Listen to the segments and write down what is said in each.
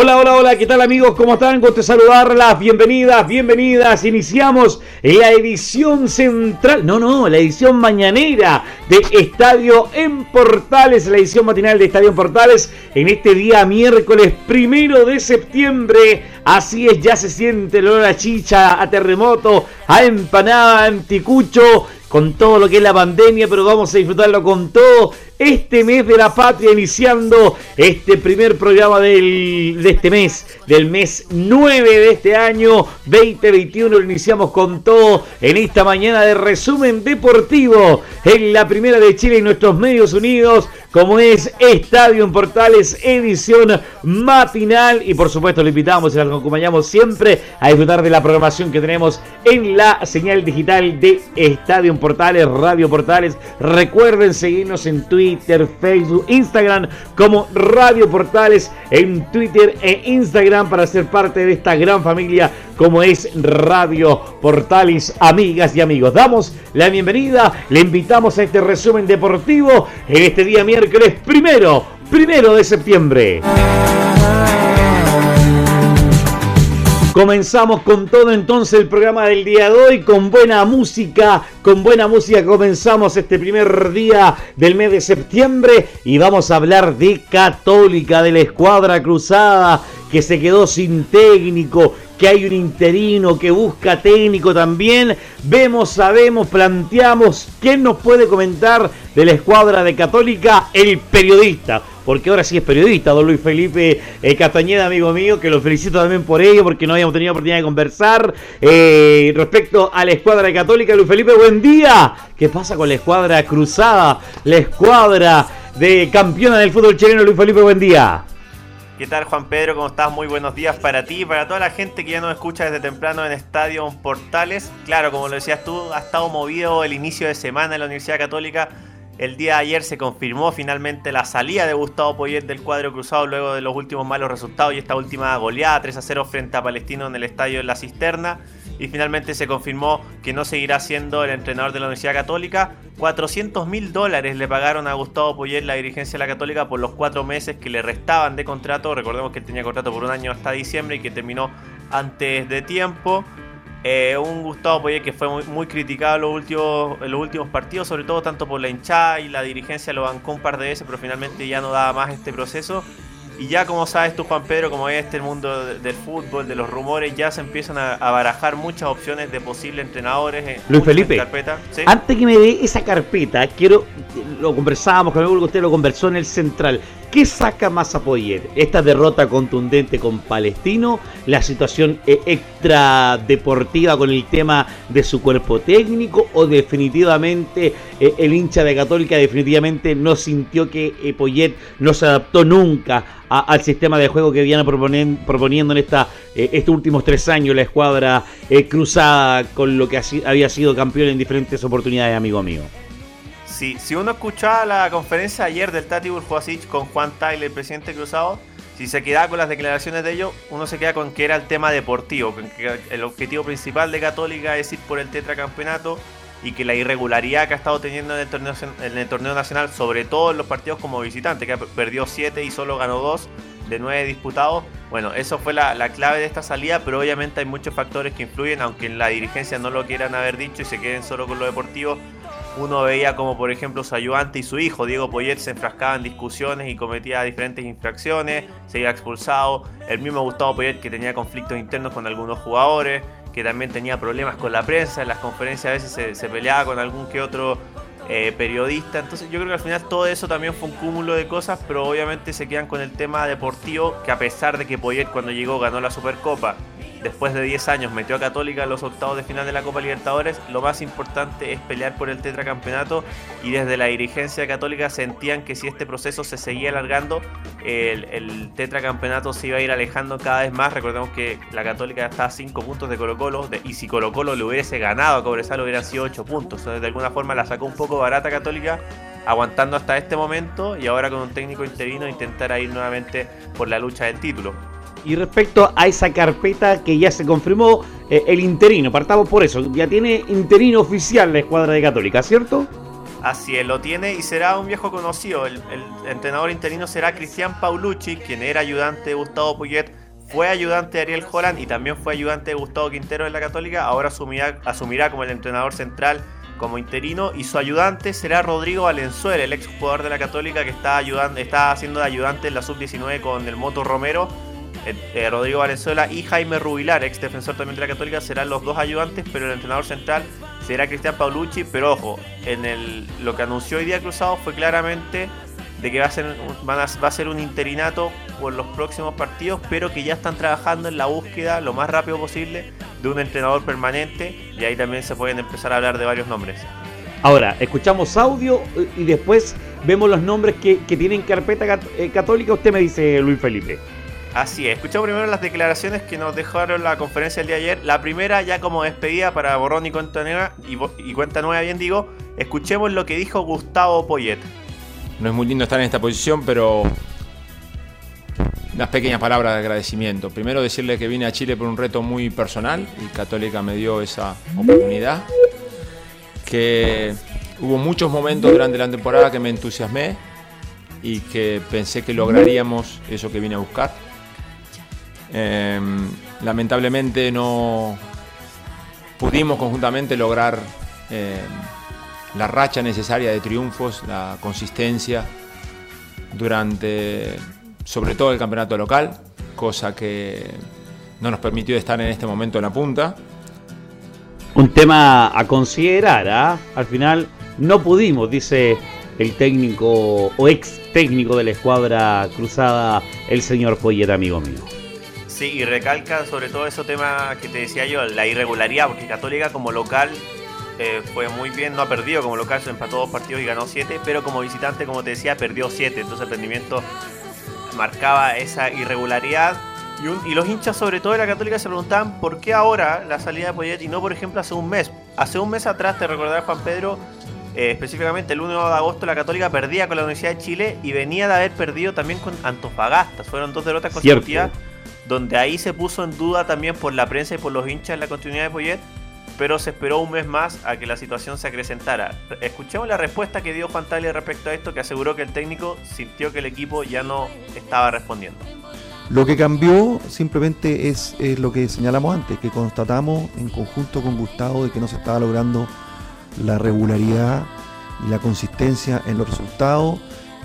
Hola, hola, hola, ¿qué tal amigos? ¿Cómo están? Gusto saludarlas, bienvenidas, bienvenidas. Iniciamos la edición central, no, no, la edición mañanera de Estadio en Portales, la edición matinal de Estadio en Portales en este día miércoles primero de septiembre. Así es, ya se siente el olor a chicha, a terremoto, a empanada, a anticucho con todo lo que es la pandemia, pero vamos a disfrutarlo con todo este mes de la patria, iniciando este primer programa del, de este mes, del mes 9 de este año 2021. Lo iniciamos con todo en esta mañana de resumen deportivo en la primera de Chile y nuestros medios unidos, como es Estadio en Portales, edición matinal. Y por supuesto, lo invitamos y lo acompañamos siempre a disfrutar de la programación que tenemos en la señal digital de Estadio en Portales, Radio Portales. Recuerden seguirnos en Twitter Facebook, Instagram como Radio Portales en Twitter e Instagram para ser parte de esta gran familia como es Radio Portales, amigas y amigos. Damos la bienvenida, le invitamos a este resumen deportivo en este día miércoles primero, primero de septiembre. Comenzamos con todo entonces el programa del día de hoy, con buena música, con buena música comenzamos este primer día del mes de septiembre y vamos a hablar de Católica, de la escuadra cruzada que se quedó sin técnico, que hay un interino que busca técnico también. Vemos, sabemos, planteamos quién nos puede comentar de la escuadra de Católica, el periodista porque ahora sí es periodista, don Luis Felipe eh, Castañeda, amigo mío, que lo felicito también por ello, porque no habíamos tenido oportunidad de conversar. Eh, respecto a la escuadra católica, Luis Felipe, buen día. ¿Qué pasa con la escuadra cruzada? La escuadra de campeona del fútbol chileno, Luis Felipe, buen día. ¿Qué tal Juan Pedro? ¿Cómo estás? Muy buenos días para ti y para toda la gente que ya nos escucha desde temprano en Estadio Portales. Claro, como lo decías tú, ha estado movido el inicio de semana en la Universidad Católica el día de ayer se confirmó finalmente la salida de Gustavo Poyet del cuadro cruzado luego de los últimos malos resultados y esta última goleada 3 a 0 frente a Palestino en el estadio de la Cisterna. Y finalmente se confirmó que no seguirá siendo el entrenador de la Universidad Católica. 400 mil dólares le pagaron a Gustavo Poyet, la dirigencia de la Católica, por los cuatro meses que le restaban de contrato. Recordemos que él tenía contrato por un año hasta diciembre y que terminó antes de tiempo. Eh, un Gustavo Poyet que fue muy, criticado en los, últimos, en los últimos partidos, sobre todo tanto por la hinchada y la dirigencia lo bancó un par de veces, pero finalmente ya no daba más este proceso. Y ya como sabes tú, Juan Pedro, como es este el mundo del fútbol, de los rumores, ya se empiezan a, barajar muchas opciones de posibles entrenadores. Luis Felipe, antes que me dé esa carpeta, quiero, lo conversábamos, con usted lo conversó en el central. ¿Qué saca más a Esta derrota contundente con Palestino, la situación eh, extra deportiva con el tema de su cuerpo técnico o definitivamente eh, el hincha de Católica definitivamente no sintió que eh, Poyet no se adaptó nunca al sistema de juego que viene proponiendo en esta, estos últimos tres años la escuadra cruzada con lo que había sido campeón en diferentes oportunidades, amigo mío si, uno escuchaba la conferencia ayer del Tati Burjoasic con Juan Tyler, el presidente cruzado, si se queda con las declaraciones de ellos, uno se queda con que era el tema deportivo, que el objetivo principal de Católica es ir por el tetracampeonato y que la irregularidad que ha estado teniendo en el torneo, en el torneo nacional, sobre todo en los partidos como visitante, que perdió 7 y solo ganó 2 de 9 disputados, bueno, eso fue la, la, clave de esta salida, pero obviamente hay muchos factores que influyen, aunque en la dirigencia no lo quieran haber dicho y se queden solo con lo deportivo uno veía como por ejemplo su ayudante y su hijo, Diego Poyet, se enfrascaban en discusiones y cometía diferentes infracciones, se iba expulsado. El mismo Gustavo Poyet que tenía conflictos internos con algunos jugadores, que también tenía problemas con la prensa, en las conferencias a veces se, peleaba con algún que otro eh, periodista. Entonces yo creo que al final todo eso también fue un cúmulo de cosas, pero obviamente se quedan con el tema deportivo, que a pesar de que Poyet cuando llegó ganó la Supercopa después de 10 años metió a Católica en los octavos de final de la Copa Libertadores, lo más importante es pelear por el tetracampeonato y desde la dirigencia Católica sentían que si este proceso se seguía alargando, el, tetracampeonato se iba a ir alejando cada vez más. Recordemos que la Católica está a 5 puntos de Colo Colo y si Colo Colo le hubiese ganado a Cobresal hubieran sido 8 puntos. Entonces de alguna forma la sacó un poco barata Católica aguantando hasta este momento y ahora con un técnico interino intentar ir nuevamente por la lucha del título. Y respecto a esa carpeta que ya se confirmó, eh, el interino, partamos por eso, ya tiene interino oficial la escuadra de Católica, ¿cierto? Así es, lo tiene y será un viejo conocido. El, entrenador interino será Cristian Paulucci, quien era ayudante de Gustavo Puyet, fue ayudante de Ariel Holland y también fue ayudante de Gustavo Quintero en la Católica. Ahora asumirá, asumirá como el entrenador central como interino y su ayudante será Rodrigo Valenzuela, el ex jugador de la Católica que está, ayudando, está haciendo de ayudante en la sub-19 con el Moto Romero eh, eh, Rodrigo Valenzuela y Jaime Rubilar, ex defensor también de la Católica, serán los dos ayudantes, pero el entrenador central será Cristian Paulucci. Pero ojo, en lo que anunció hoy día Cruzado fue claramente de que va a, ser, va a ser un interinato por los próximos partidos, pero que ya están trabajando en la búsqueda lo más rápido posible de un entrenador permanente y ahí también se pueden empezar a hablar de varios nombres. Ahora, escuchamos audio eh, y después vemos los nombres que, que tienen carpeta católica. Usted me dice, Luis Felipe. Así es, escuchamos primero las declaraciones que nos dejaron la conferencia el día de ayer. La primera, ya como despedida para Borrón y Cuenta Nueva, y, Cuenta Nueva, bien digo, escuchemos lo que dijo Gustavo Poyet. No es muy lindo estar en esta posición, pero unas pequeñas palabras de agradecimiento. Primero decirle que vine a Chile por un reto muy personal y Católica me dio esa oportunidad. Que hubo muchos momentos durante la temporada que me entusiasmé y que pensé que lograríamos eso que vine a buscar Em, lamentablemente no pudimos conjuntamente lograr em, la racha necesaria de triunfos, la consistencia durante sobre todo el campeonato local, cosa que no nos permitió estar en este momento en la punta. Un tema a considerar, ¿ah? al final no pudimos, dice el técnico o ex técnico de la escuadra cruzada, el señor Poyet, amigo mío. Sí, y recalca sobre todo ese tema que te decía yo, la irregularidad, porque Católica como local eh, fue muy bien, no ha perdido como local, se empató dos partidos y ganó siete, pero como visitante, como te decía, perdió siete, entonces el rendimiento marcaba esa irregularidad. Y, los hinchas, sobre todo de la Católica, se preguntaban por qué ahora la salida de Poyet y no, por ejemplo, hace un mes. Hace un mes atrás, te recordarás, Juan Pedro, eh, específicamente el 1 de agosto, la Católica perdía con la Universidad de Chile y venía de haber perdido también con Antofagasta. Fueron dos derrotas consecutivas donde ahí se puso en duda también por la prensa y por los hinchas la continuidad de Poyet, pero se esperó un mes más a que la situación se acrecentara. Escuchemos la respuesta que dio Juan Tagle respecto a esto, que aseguró que el técnico sintió que el equipo ya no estaba respondiendo. Lo que cambió simplemente es, lo que señalamos antes, que constatamos en conjunto con Gustavo de que no se estaba logrando la regularidad y la consistencia en los resultados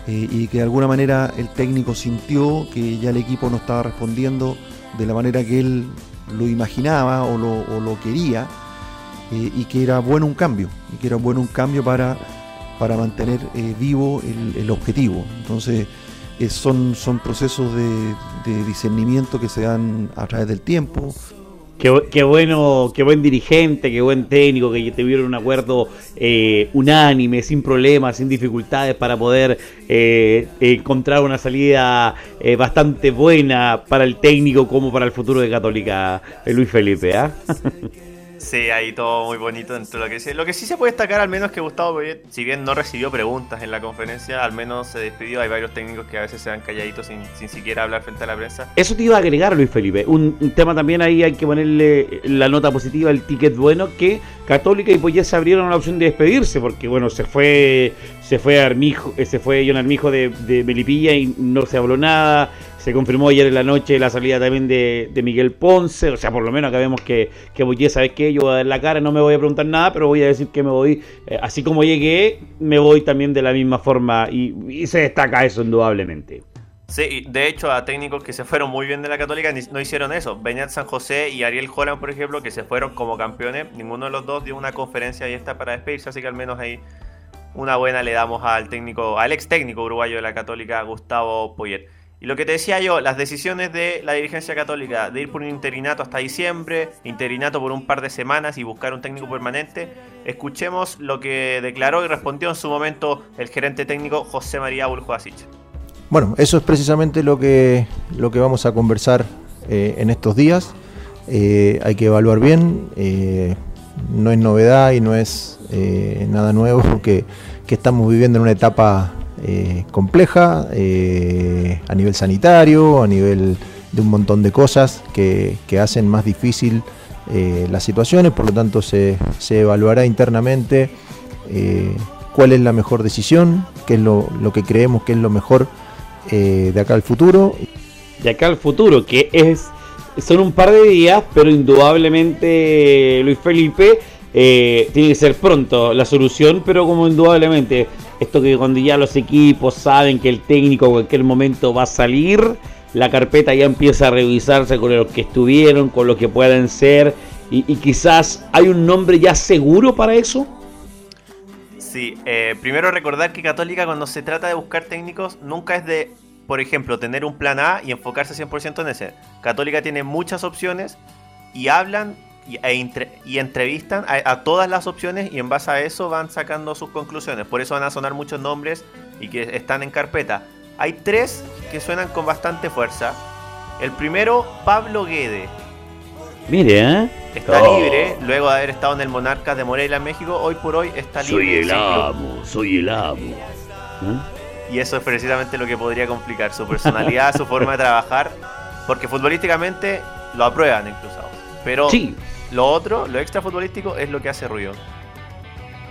eh, y que de alguna manera el técnico sintió que ya el equipo no estaba respondiendo de la manera que él lo imaginaba o lo, quería eh, y que era bueno un cambio, y que era bueno un cambio para, para mantener eh, vivo el, objetivo. Entonces son, son procesos de, de discernimiento que se dan a través del tiempo, Qué, bueno, qué buen dirigente, qué buen técnico, que tuvieron un acuerdo eh, unánime, sin problemas, sin dificultades para poder eh, encontrar una salida eh, bastante buena para el técnico como para el futuro de Católica, Luis Felipe. Sí, ahí todo muy bonito dentro de lo que dice. Lo que sí se puede destacar al menos que Gustavo si bien no recibió preguntas en la conferencia, al menos se despidió. Hay varios técnicos que a veces se dan calladitos sin, sin siquiera hablar frente a la prensa. Eso te iba a agregar, Luis Felipe. Un, tema también ahí hay que ponerle la nota positiva, el ticket bueno, que Católica y ya se abrieron la opción de despedirse, porque bueno, se fue se fue Armijo, eh, se fue John Armijo de, de Melipilla y no se habló nada. Se confirmó ayer en la noche la salida también de, Miguel Ponce. O sea, por lo menos acá vemos que, que ¿sabes qué? Yo voy a dar la cara, no me voy a preguntar nada, pero voy a decir que me voy. Eh, así como llegué, me voy también de la misma forma. Y, se destaca eso indudablemente. Sí, de hecho, a técnicos que se fueron muy bien de la Católica no hicieron eso. Beñat San José y Ariel Holland, por ejemplo, que se fueron como campeones, ninguno de los dos dio una conferencia y está para despedirse, así que al menos ahí una buena le damos al técnico, al ex técnico uruguayo de la Católica, Gustavo Poyet. Y lo que te decía yo, las decisiones de la dirigencia católica de ir por un interinato hasta diciembre, interinato por un par de semanas y buscar un técnico permanente, escuchemos lo que declaró y respondió en su momento el gerente técnico José María Buljoasic. Bueno, eso es precisamente lo que, lo que vamos a conversar eh, en estos días. Eh, hay que evaluar bien, eh, no es novedad y no es nada nuevo porque que estamos viviendo en una etapa eh, compleja eh, a nivel sanitario, a nivel de un montón de cosas que, que hacen más difícil eh, las situaciones, por lo tanto se, se evaluará internamente cuál es la mejor decisión, qué es lo, lo que creemos que es lo mejor de acá al futuro. De acá al futuro, que es son un par de días, pero indudablemente Luis Felipe tiene que ser pronto la solución, pero como indudablemente esto que cuando ya los equipos saben que el técnico en cualquier momento va a salir, la carpeta ya empieza a revisarse con los que estuvieron, con los que pueden ser, y, y quizás hay un nombre ya seguro para eso. Sí, eh, primero recordar que Católica cuando se trata de buscar técnicos nunca es de, por ejemplo, tener un plan A y enfocarse 100% en ese. Católica tiene muchas opciones y hablan y, e y entrevistan a, a todas las opciones y en base a eso van sacando sus conclusiones. Por eso van a sonar muchos nombres y que están en carpeta. Hay tres que suenan con bastante fuerza. El primero, Pablo Guede. Mire, ¿eh? Está Oh. libre, luego de haber estado en el Monarcas de Morelia, México. Hoy por hoy está libre. sin club. soy el amo. ¿Eh? Y eso es precisamente lo que podría complicar su personalidad, su forma de trabajar. Porque futbolísticamente lo aprueban incluso. Pero Sí, lo otro, lo extra futbolístico, es lo que hace ruido.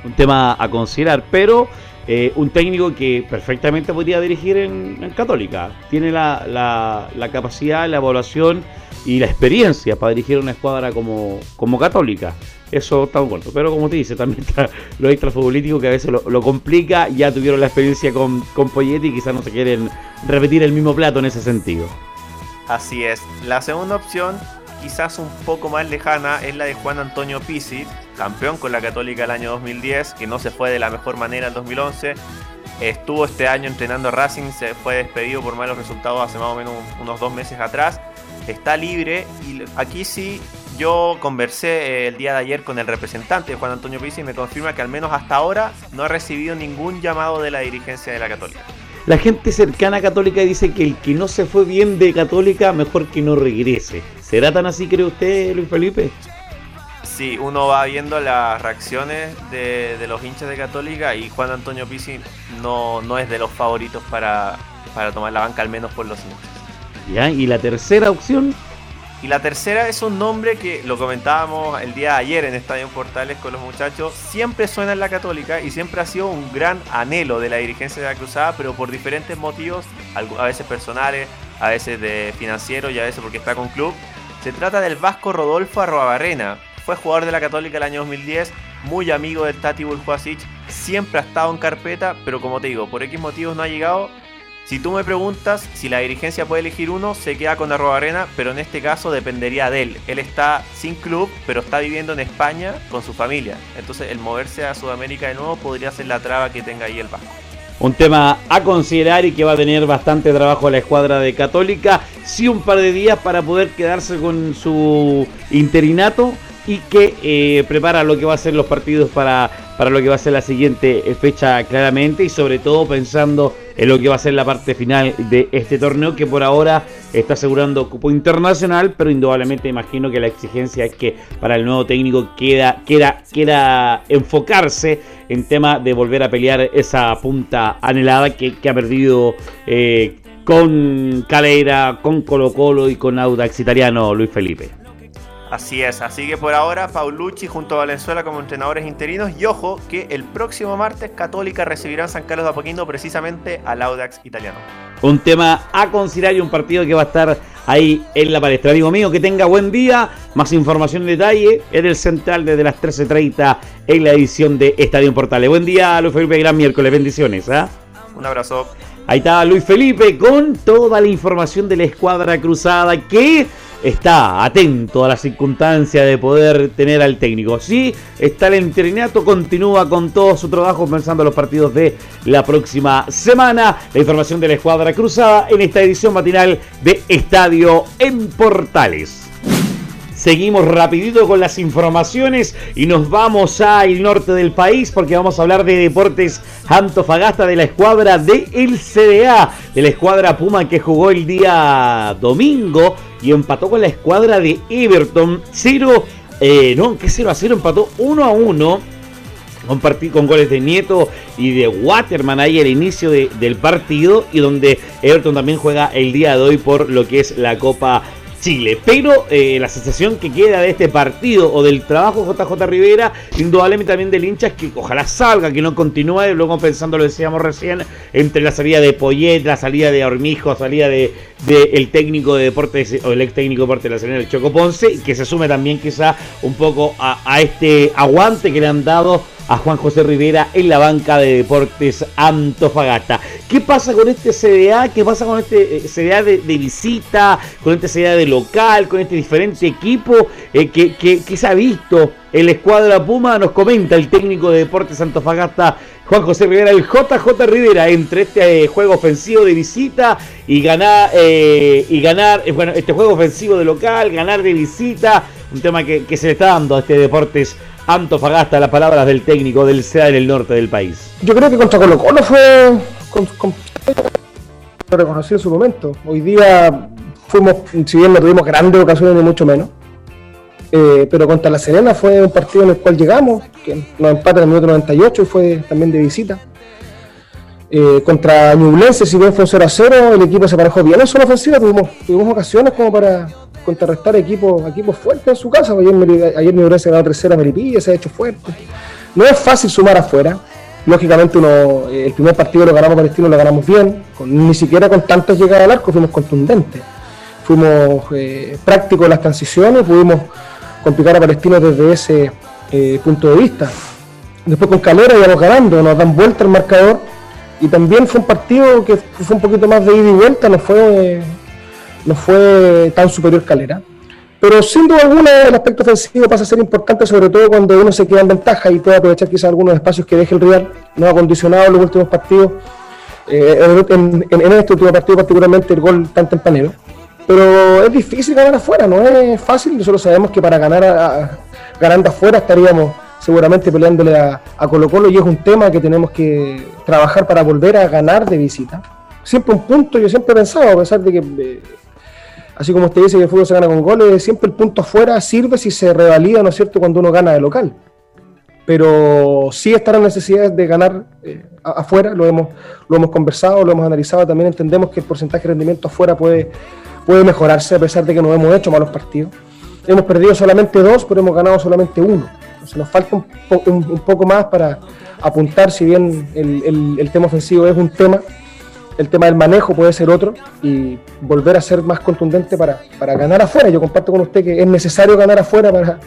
un tema a considerar, pero eh, un técnico que perfectamente podría dirigir en, en Católica. Tiene la, la- la capacidad, la evaluación y la experiencia para dirigir una escuadra como, como Católica. Eso está acuerdo. Pero como te dice, también está lo extrafutbolístico que a veces lo, lo complica. Ya tuvieron la experiencia con, con Poyetti y quizás no se quieren repetir el mismo plato en ese sentido. Así es. La segunda opción, quizás un poco más lejana, es la de Juan Antonio Pizzi, campeón con la Católica el año 2010, que no se fue de la mejor manera el 2011. Estuvo este año entrenando Racing, se fue despedido por malos resultados hace más o menos un- unos dos meses atrás. Está libre y aquí sí yo conversé eh, el día de ayer con el representante Juan Antonio Pizzi y me confirma que al menos hasta ahora no ha recibido ningún llamado de la dirigencia de la Católica. La gente cercana a Católica dice que el que no se fue bien de Católica, mejor que no regrese. ¿Será tan así, cree usted, Luis Felipe? Sí, uno va viendo las reacciones de, de los hinchas de Católica y Juan Antonio Pizzi no, no es de los favoritos para, para tomar la banca, al menos por los hinchas. ¿Ya? Y la tercera opción, Y la tercera es un nombre que lo comentábamos el día de ayer en Estadio Portales con los muchachos. Siempre suena en la Católica y siempre ha sido un gran anhelo de la dirigencia de la Cruzada, pero por diferentes motivos, a veces personales, a veces de financiero y a veces porque está con club. Se trata del vasco Rodolfo Arroabarrena. Fue jugador de la Católica el año 2010, muy amigo del Tati Buljuasic, siempre ha estado en carpeta, pero como te digo, por X motivos no ha llegado. Si tú me preguntas si la dirigencia puede elegir uno, se queda con Arrobarena, pero en este caso dependería de él. Él está sin club, pero está viviendo en España con su familia. Entonces el moverse a Sudamérica de nuevo podría ser la traba que tenga ahí el Vasco. un tema a considerar y que va a tener bastante trabajo la escuadra de Católica. Sí, un par de días para poder quedarse con su interinato y que eh, prepara lo que va a ser los partidos para, para lo que va a ser la siguiente eh, fecha claramente y sobre todo pensando en lo que va a ser la parte final de este torneo que por ahora está asegurando cupo internacional, pero indudablemente imagino que la exigencia es que para el nuevo técnico queda, queda, queda enfocarse en tema de volver a pelear esa punta anhelada que, ha perdido eh, con Calera, con Colo Colo y con Audax Italiano Luis Felipe. Así es, así que por ahora Paulucci junto a Valenzuela como entrenadores interinos y ojo que el próximo martes Católica recibirá en San Carlos de Apoquindo precisamente al Audax italiano. Un tema a considerar y un partido que va a estar ahí en la palestra. Amigo mío, que tenga buen día. Más información en detalle en el central desde las 13.30 en la edición de Estadio Portales. Buen día, Luis Felipe, gran miércoles. Bendiciones. ¿ah? Un abrazo. Ahí está Luis Felipe con toda la información de la escuadra cruzada que está atento a la circunstancia de poder tener al técnico. Sí, está el interinato, continúa con todo su trabajo pensando en los partidos de la próxima semana. La información de la escuadra cruzada en esta edición matinal de Estadio en Portales. Seguimos rapidito con las informaciones y nos vamos al norte del país porque vamos a hablar de Deportes Antofagasta de la escuadra de el CDA, de la escuadra Puma que jugó el día domingo y empató con la escuadra de Everton 0, eh, no, que 0 a 0 empató 1 a 1 con, con goles de Nieto y de Waterman ahí al inicio del partido y donde Everton también juega el día de hoy por lo que es la Copa Chile. Pero eh, la sensación que queda de este partido o del trabajo JJ Rivera, indudablemente también del hincha, es que ojalá salga, que no continúe. Luego pensando, lo decíamos recién, entre la salida de Poyet, la salida de Hormijo, salida de, el técnico de deportes o el ex técnico de deportes de la el Choco Ponce, que se sume también quizá un poco a este aguante que le han dado a Juan José Rivera en la banca de Deportes Antofagasta. ¿Qué pasa con este CDA? ¿Qué pasa con este eh, CDA de, visita? ¿Con este CDA de local? ¿Con este diferente equipo eh, que, se ha visto en la escuadra Puma? Nos comenta el técnico de Deportes Antofagasta, Juan José Rivera, el JJ Rivera, entre este eh, juego ofensivo de visita y ganar, y ganar bueno, este juego ofensivo de local, ganar de visita, un tema que, que se le está dando a este Deportes Antofagasta, las palabras del técnico del SEA en el norte del país. Yo creo que contra Colo Colo fue reconocí en su momento. Hoy día fuimos, si bien no tuvimos grandes ocasiones ni mucho menos, eh, pero contra La Serena fue un partido en el cual llegamos, que nos empata en el minuto 98 y fue también de visita. Eh, contra Ñublense, si bien fue 0 a 0, el equipo se parejó bien en zona ofensiva, tuvimos, tuvimos ocasiones como para, contrarrestar equipos, equipos fuertes en su casa. Ayer, ayer mi se ganó tercera Meripilla, se ha hecho fuerte. No es fácil sumar afuera. Lógicamente uno, eh, el primer partido lo ganamos Palestino, lo ganamos bien, ni siquiera con tantas llegadas al arco fuimos contundentes. Fuimos eh, prácticos en las transiciones, pudimos complicar a Palestino desde ese eh, punto de vista. Después con Calera íbamos ganando, nos dan vuelta el marcador y también fue un partido que fue un poquito más de ida y vuelta, no fue no fue tan superior Calera. Pero sin duda alguna el aspecto ofensivo pasa a ser importante, sobre todo cuando uno se queda en ventaja y puede aprovechar quizás algunos espacios que deje el rival. No ha condicionado los últimos partidos, eh, en, este último partido particularmente el gol tan tempranero. Pero es difícil ganar afuera, no es fácil. Nosotros sabemos que para ganar a, ganando afuera estaríamos seguramente peleándole a, a Colo Colo y es un tema que tenemos que trabajar para volver a ganar de visita. Siempre un punto, yo siempre he pensado, a pesar de que... Eh, así como usted dice que el fútbol se gana con goles, siempre el punto afuera sirve si se revalida, ¿no es cierto?, cuando uno gana de local. Pero sí están las necesidades de ganar eh, afuera, lo hemos, lo hemos conversado, lo hemos analizado, también entendemos que el porcentaje de rendimiento afuera puede, puede mejorarse a pesar de que no hemos hecho malos partidos. Hemos perdido solamente dos, pero hemos ganado solamente uno. Entonces nos falta un, poco más para apuntar, si bien el tema ofensivo es un tema, el tema del manejo puede ser otro y volver a ser más contundente para, ganar afuera. Yo comparto con usted que es necesario ganar afuera para,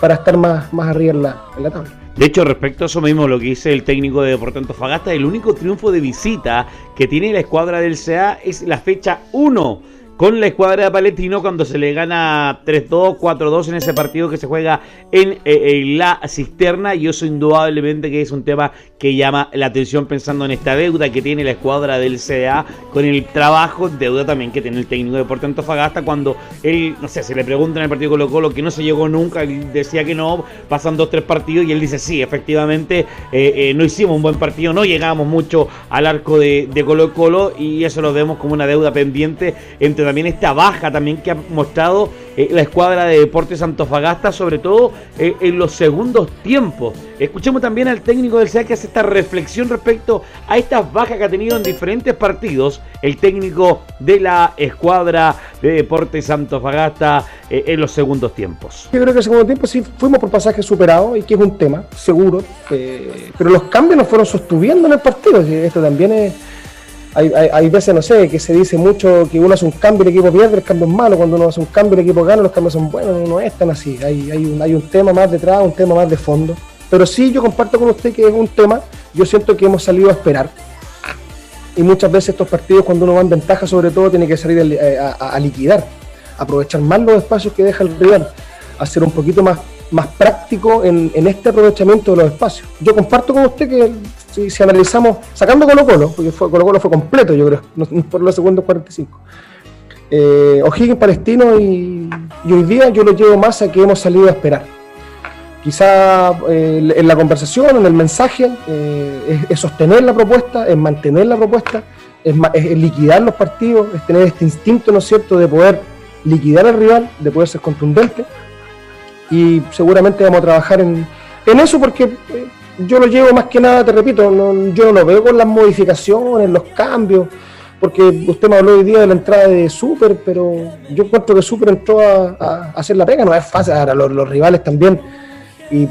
para estar más, más arriba en la, en la tabla. De hecho, respecto a eso mismo, lo que dice el técnico de Deportes Antofagasta, el único triunfo de visita que tiene la escuadra del CA es la fecha 1 con la escuadra de Palestino cuando se le gana 3-2, 4-2 en ese partido que se juega en, eh, la cisterna. Y eso indudablemente que es un tema que llama la atención pensando en esta deuda que tiene la escuadra del CDA con el trabajo, deuda también que tiene el técnico de Deportes Antofagasta cuando él, no sé, se le pregunta en el partido Colo Colo que no se llegó nunca, él decía que no, pasan dos, tres partidos y él dice sí, efectivamente eh, eh, no hicimos un buen partido, no llegamos mucho al arco de, de Colo Colo y eso lo vemos como una deuda pendiente entre también esta baja también que ha mostrado eh, la escuadra de Deportes Antofagasta, sobre todo eh, en los segundos tiempos. Escuchemos también al técnico del SEA que hace esta reflexión respecto a estas bajas que ha tenido en diferentes partidos el técnico de la escuadra de Deportes Antofagasta eh, en los segundos tiempos. Yo creo que el segundo tiempo sí fuimos por pasajes superados y que es un tema, seguro, pero los cambios nos fueron sostuviendo en el partido. Esto también es hay, hay, veces, no sé, que se dice mucho que uno hace un cambio y el equipo pierde, el cambio es malo. Cuando uno hace un cambio y el equipo gana, los cambios son buenos. No es tan así. Hay, hay, un, hay tema más detrás, un tema más de fondo. Pero sí, yo comparto con usted que es un tema, yo siento que hemos salido a esperar. Y muchas veces estos partidos, cuando uno va en ventaja, sobre todo, tiene que salir a, liquidar, aprovechar más los espacios que deja el rival, hacer un poquito más, más práctico en, en este aprovechamiento de los espacios. Yo comparto con usted que si, analizamos, sacando Colo Colo, porque fue, Colo Colo fue completo, yo creo, por los segundos 45. Eh, O'Higgins Palestino y, hoy día yo lo llevo más a que hemos salido a esperar. Quizá eh, en la conversación, en el mensaje, eh, es, sostener la propuesta, es mantener la propuesta, es, liquidar los partidos, es tener este instinto, ¿no es cierto?, de poder liquidar al rival, de poder ser contundente. Y seguramente vamos a trabajar en, en eso porque eh, yo lo llevo más que nada, te repito, no, yo no lo veo con las modificaciones, los cambios, porque usted me habló hoy día de la entrada de Super, pero yo encuentro que Super entró a, hacer la pega, no es fácil, ahora los, rivales también, y,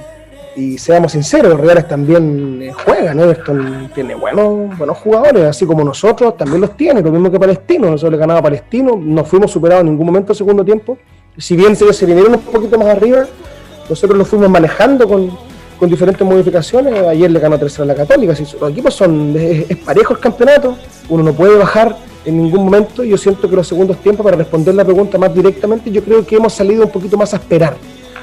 y seamos sinceros, los rivales también eh, juegan, Everton tiene buenos, buenos jugadores, así como nosotros también los tiene, lo mismo que Palestino, nosotros le ganaba a Palestino, no fuimos superados en ningún momento el segundo tiempo, si bien se, se vinieron un poquito más arriba, nosotros lo fuimos manejando con, con diferentes modificaciones. Ayer le ganó tercera a la Católica. Si los equipos son es, parejo el campeonato, uno no puede bajar en ningún momento. Yo siento que los segundos tiempos, para responder la pregunta más directamente, yo creo que hemos salido un poquito más a esperar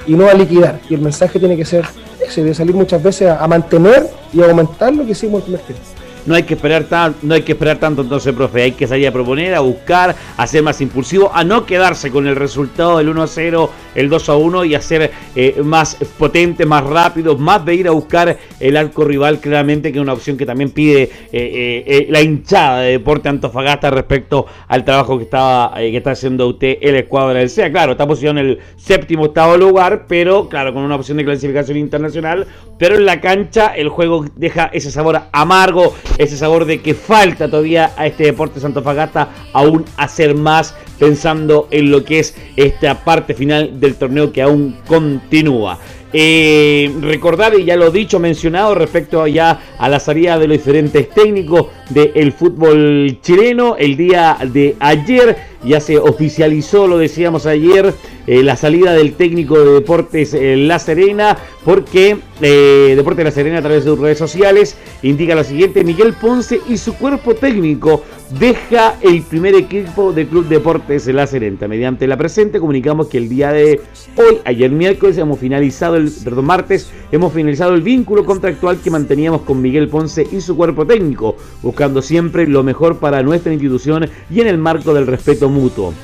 y no a liquidar. Y el mensaje tiene que ser ese, de salir muchas veces a, mantener y aumentar lo que hicimos el primer tiempo. No hay que esperar tan, no hay que esperar tanto entonces, profe. Hay que salir a proponer, a buscar, a ser más impulsivo, a no quedarse con el resultado del 1 a 0, el 2 a 1 y a ser eh, más potente, más rápido, más de ir a buscar el arco rival, claramente, que es una opción que también pide eh, eh, la hinchada de Deporte Antofagasta respecto al trabajo que estaba que está haciendo usted el escuadra del SEA. Claro, está posicionado en el séptimo octavo lugar, pero claro, con una opción de clasificación internacional, pero en la cancha el juego deja ese sabor amargo, ese sabor de que falta todavía a este Deporte Santofagasta aún hacer más pensando en lo que es esta parte final del torneo que aún continúa. Eh, recordar, y ya lo dicho, mencionado respecto ya a la salida de los diferentes técnicos del fútbol chileno, el día de ayer ya se oficializó, lo decíamos ayer, eh, la salida del técnico de Deportes eh, La Serena, porque eh, Deportes La Serena a través de sus redes sociales indica lo siguiente, Miguel Ponce y su cuerpo técnico deja el primer equipo del Club Deportes La Serena. Mediante la presente comunicamos que el día de hoy, ayer miércoles, hemos finalizado el, perdón, martes, hemos finalizado el vínculo contractual que manteníamos con Miguel Ponce y su cuerpo técnico, buscando siempre lo mejor para nuestra institución y en el marco del respeto mutuo.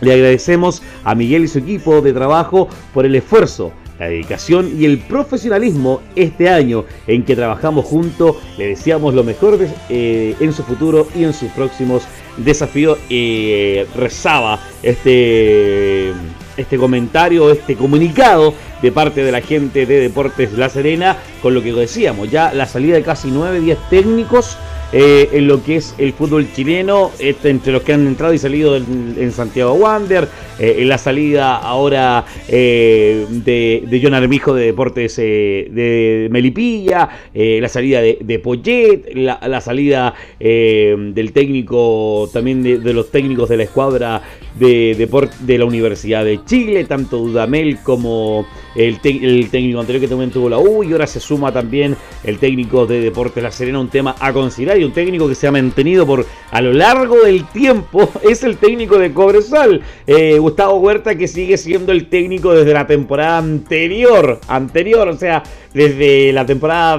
Le agradecemos a Miguel y su equipo de trabajo por el esfuerzo, la dedicación y el profesionalismo este año en que trabajamos juntos. Le deseamos lo mejor eh, en su futuro y en sus próximos desafíos. Eh, rezaba este, este comentario, este comunicado de parte de la gente de Deportes La Serena con lo que decíamos, ya la salida de casi 9, 10 técnicos eh, en lo que es el fútbol chileno, este, entre los que han entrado y salido en, Santiago Wander, eh, en la salida ahora eh, de, de John Armijo de Deportes eh, de Melipilla, la salida de, de Poyet, la, la salida del técnico, también de, de los técnicos de la escuadra de, deport- de la Universidad de Chile, tanto Dudamel como el, el técnico anterior que también tuvo la U, y ahora se suma también el técnico de Deportes La Serena, un tema a considerar y un técnico que se ha mantenido por a lo largo del tiempo, es el técnico de Cobresal, eh, Gustavo Huerta, que sigue siendo el técnico desde la temporada anterior, anterior, o sea, desde la temporada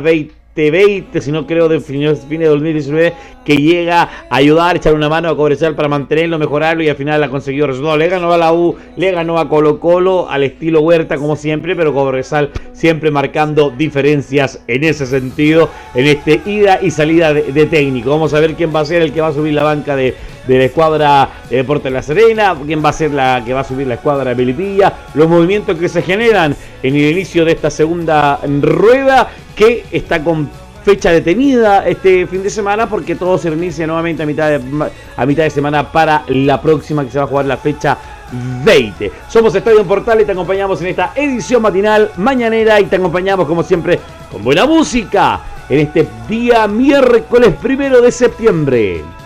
2020, si no creo de fines de 2019, que llega a ayudar, echar una mano a Cobresal para mantenerlo, mejorarlo y al final ha conseguido resultados. Le ganó a la U, le ganó a Colo Colo, al estilo Huerta como siempre, pero Cobresal siempre marcando diferencias en ese sentido, en este ida y salida de, de técnico. Vamos a ver quién va a ser el que va a subir la banca de, de la escuadra de Deportes La Serena, quién va a ser la que va a subir la escuadra de Melipilla, los movimientos que se generan en el inicio de esta segunda rueda que está con fecha detenida este fin de semana porque todo se reinicia nuevamente a mitad de, a mitad de semana para la próxima que se va a jugar la fecha 20. Somos Estadio Portal y te acompañamos en esta edición matinal mañanera y te acompañamos como siempre con buena música en este día miércoles primero de septiembre.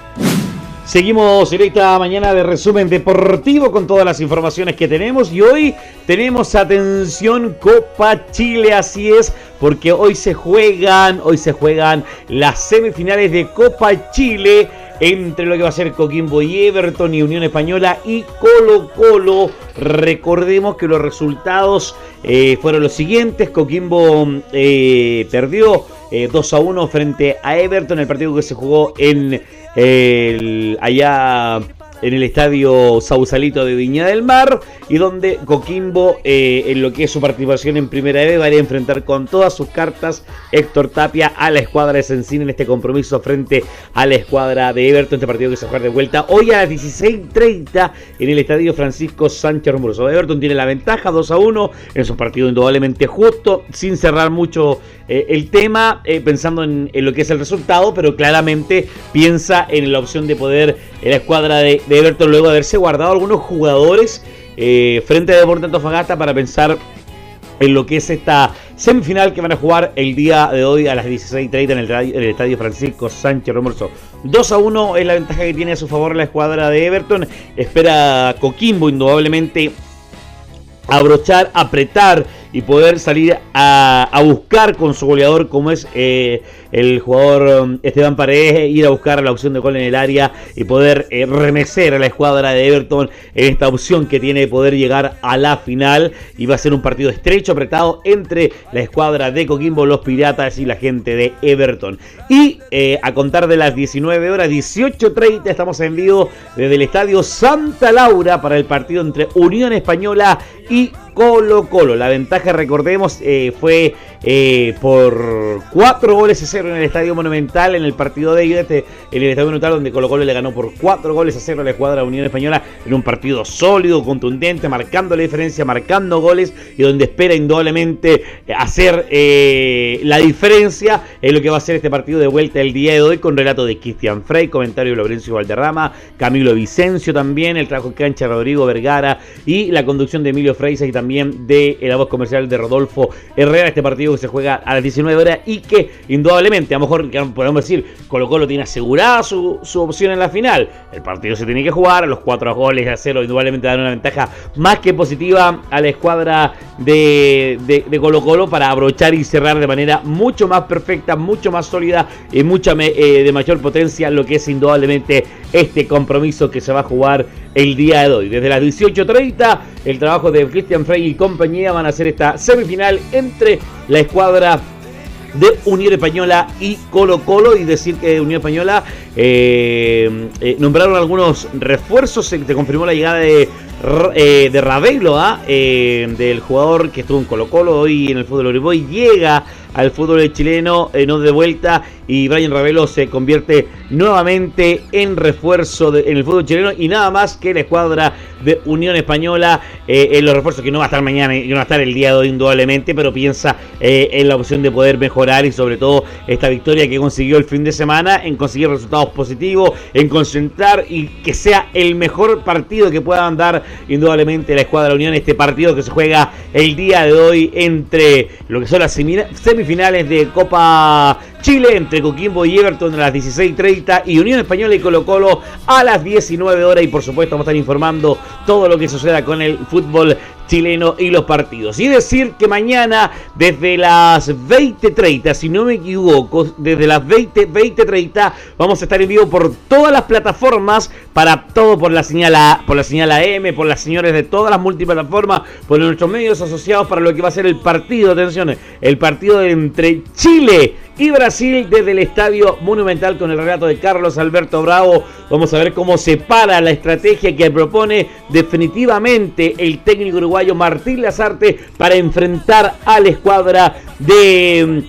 Seguimos en esta mañana de resumen deportivo con todas las informaciones que tenemos y hoy tenemos atención Copa Chile, así es, porque hoy se juegan, hoy se juegan las semifinales de Copa Chile entre lo que va a ser Coquimbo y Everton y Unión Española y Colo Colo. Recordemos que los resultados eh, fueron los siguientes. Coquimbo eh, perdió eh, 2 a 1 frente a Everton, el partido que se jugó en el, allá en el estadio Sausalito de Viña del Mar y donde Coquimbo, eh, en lo que es su participación en Primera B, va a enfrentar con todas sus cartas Héctor Tapia a la escuadra de Sencina en este compromiso frente a la escuadra de Everton, este partido que se juega de vuelta hoy a las 16.30 en el estadio Francisco Sánchez Romuroso. Everton tiene la ventaja 2 a 1, es un partido indudablemente justo, sin cerrar mucho eh, el tema, eh, pensando en, lo que es el resultado, pero claramente piensa en la opción de poder en la escuadra de, Everton luego de haberse guardado algunos jugadores eh, frente a Deportes Antofagasta para pensar en lo que es esta semifinal que van a jugar el día de hoy a las 16.30 en el, en el estadio Francisco Sánchez Romorzo. 2 a 1 es la ventaja que tiene a su favor la escuadra de Everton. Espera Coquimbo indudablemente abrochar, apretar y poder salir a, buscar con su goleador como es eh, el jugador um, Esteban Paredes, ir a buscar la opción de gol en el área y poder eh, remecer a la escuadra de Everton en esta opción que tiene de poder llegar a la final y va a ser un partido estrecho, apretado entre la escuadra de Coquimbo, los Piratas y la gente de Everton. Y eh, a contar de las 19 horas, 18.30 estamos en vivo desde el estadio Santa Laura para el partido entre Unión Española y Colo Colo. La ventaja, recordemos, eh, fue eh, por 4 goles a 0 en el Estadio Monumental en el partido de ida, este, en el Estadio Monumental donde Colo Colo le ganó por 4 goles a 0 a la escuadra Unión Española en un partido sólido, contundente, marcando la diferencia, marcando goles y donde espera indudablemente hacer eh, la diferencia en lo que va a ser este partido de vuelta el día de hoy con relato de Cristian Frey, comentario de Lorenzo Valderrama, Camilo Vicencio también, el trabajo en cancha Rodrigo Vergara y la conducción de Emilio Freisa y también también de la voz comercial de Rodolfo Herrera, este partido que se juega a las 19 horas y que indudablemente, a lo mejor podemos decir, Colo Colo tiene asegurada su, opción en la final. El partido se tiene que jugar, los cuatro goles a cero indudablemente dan una ventaja más que positiva a la escuadra de, de, Colo Colo para abrochar y cerrar de manera mucho más perfecta, mucho más sólida y mucha eh, de mayor potencia lo que es indudablemente este compromiso que se va a jugar el día de hoy. Desde las 18.30 el trabajo de Christian Frey y compañía van a hacer esta semifinal entre la escuadra de Unión Española y Colo Colo y decir que Unión Española eh, eh, nombraron algunos refuerzos, se confirmó la llegada de, eh, de Ravelo, ¿ah? del jugador que estuvo en Colo Colo hoy en el fútbol Uruguay, llega al fútbol chileno, no de vuelta y Brian Ravelo se convierte nuevamente en refuerzo en el fútbol chileno y nada más que la escuadra de Unión Española eh, en los refuerzos que no va a estar mañana y no va a estar el día de hoy indudablemente, pero piensa eh, en la opción de poder mejorar y sobre todo esta victoria que consiguió el fin de semana en conseguir resultados positivos, en concentrar y que sea el mejor partido que pueda dar indudablemente la escuadra de Unión, este partido que se juega el día de hoy entre lo que son las semifinales de Copa Chile entre Coquimbo y Everton a las 16.30 y Unión Española y Colo Colo a las 19 horas. Y por supuesto vamos a estar informando todo lo que suceda con el fútbol chileno y los partidos. Y decir que mañana desde las 20.30, si no me equivoco, desde las 20, 20.30 vamos a estar en vivo por todas las plataformas, para todo por la señal A, por la señal AM, por las señores de todas las multiplataformas, por nuestros medios asociados para lo que va a ser el partido, atención, el partido entre Chile y Brasil desde el Estadio Monumental con el relato de Carlos Alberto Bravo. Vamos a ver cómo se para la estrategia que propone definitivamente el técnico uruguayo Martín Lazarte para enfrentar a la escuadra de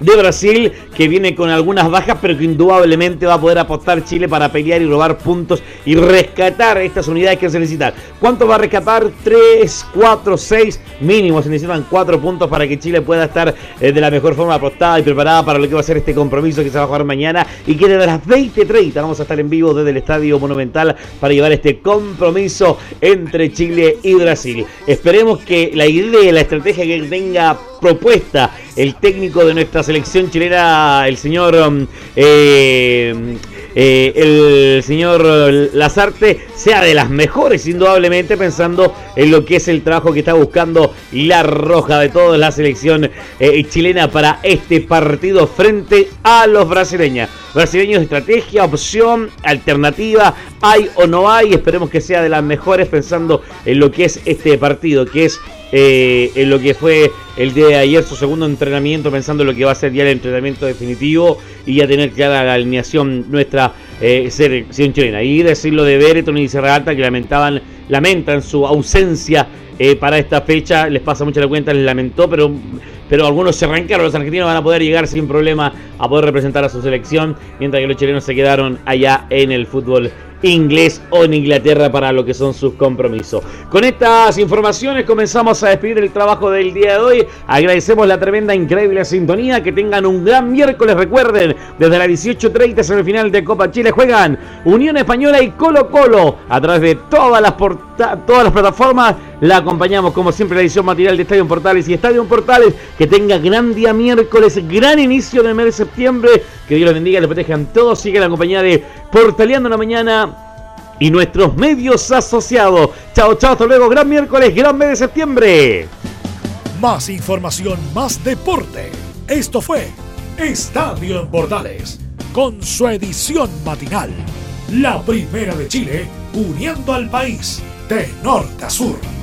de Brasil, que viene con algunas bajas, pero que indudablemente va a poder apostar Chile para pelear y robar puntos y rescatar estas unidades que se necesitan. ¿Cuánto va a rescatar? 3, 4, 6 mínimo. Se necesitan 4 puntos para que Chile pueda estar eh, de la mejor forma apostada y preparada para lo que va a ser este compromiso que se va a jugar mañana y que desde las 20.30 vamos a estar en vivo desde el Estadio Monumental para llevar este compromiso entre Chile y Brasil. Esperemos que la idea, la estrategia que tenga propuesta el técnico de nuestra selección chilena, el señor um, eh, eh, el señor Lazarte, sea de las mejores, indudablemente, pensando en lo que es el trabajo que está buscando la roja de toda la selección eh, chilena para este partido frente a los brasileños. Brasileños, estrategia, opción, alternativa, hay o no hay, esperemos que sea de las mejores pensando en lo que es este partido, que es eh, en lo que fue el día de ayer su segundo entrenamiento, pensando en lo que va a ser ya el entrenamiento definitivo y ya tener clara la alineación nuestra eh, selección chilena. Y decirlo de Bereton y Serra que lamentaban, lamentan su ausencia eh, para esta fecha, les pasa mucho la cuenta, les lamentó, pero, pero algunos se arrancaron, los argentinos van a poder llegar sin problema a poder representar a su selección, mientras que los chilenos se quedaron allá en el fútbol inglés o en Inglaterra para lo que son sus compromisos. Con estas informaciones comenzamos a despedir el trabajo del día de hoy. Agradecemos la tremenda, increíble sintonía. Que tengan un gran miércoles. Recuerden, desde la 18.30 semifinal de Copa Chile juegan Unión Española y Colo Colo. A través de todas las, todas las plataformas la acompañamos como siempre la edición material de Estadio Portales y Estadio Portales. Que tenga gran día miércoles, gran inicio del mes de septiembre. Que Dios los bendiga, les protejan todos. Sigue la compañía de Portaleando la Mañana y nuestros medios asociados. Chao, chao, hasta luego. Gran miércoles, gran mes de septiembre. Más información, más deporte. Esto fue Estadio en Portales, con su edición matinal. La primera de Chile, uniendo al país de norte a sur.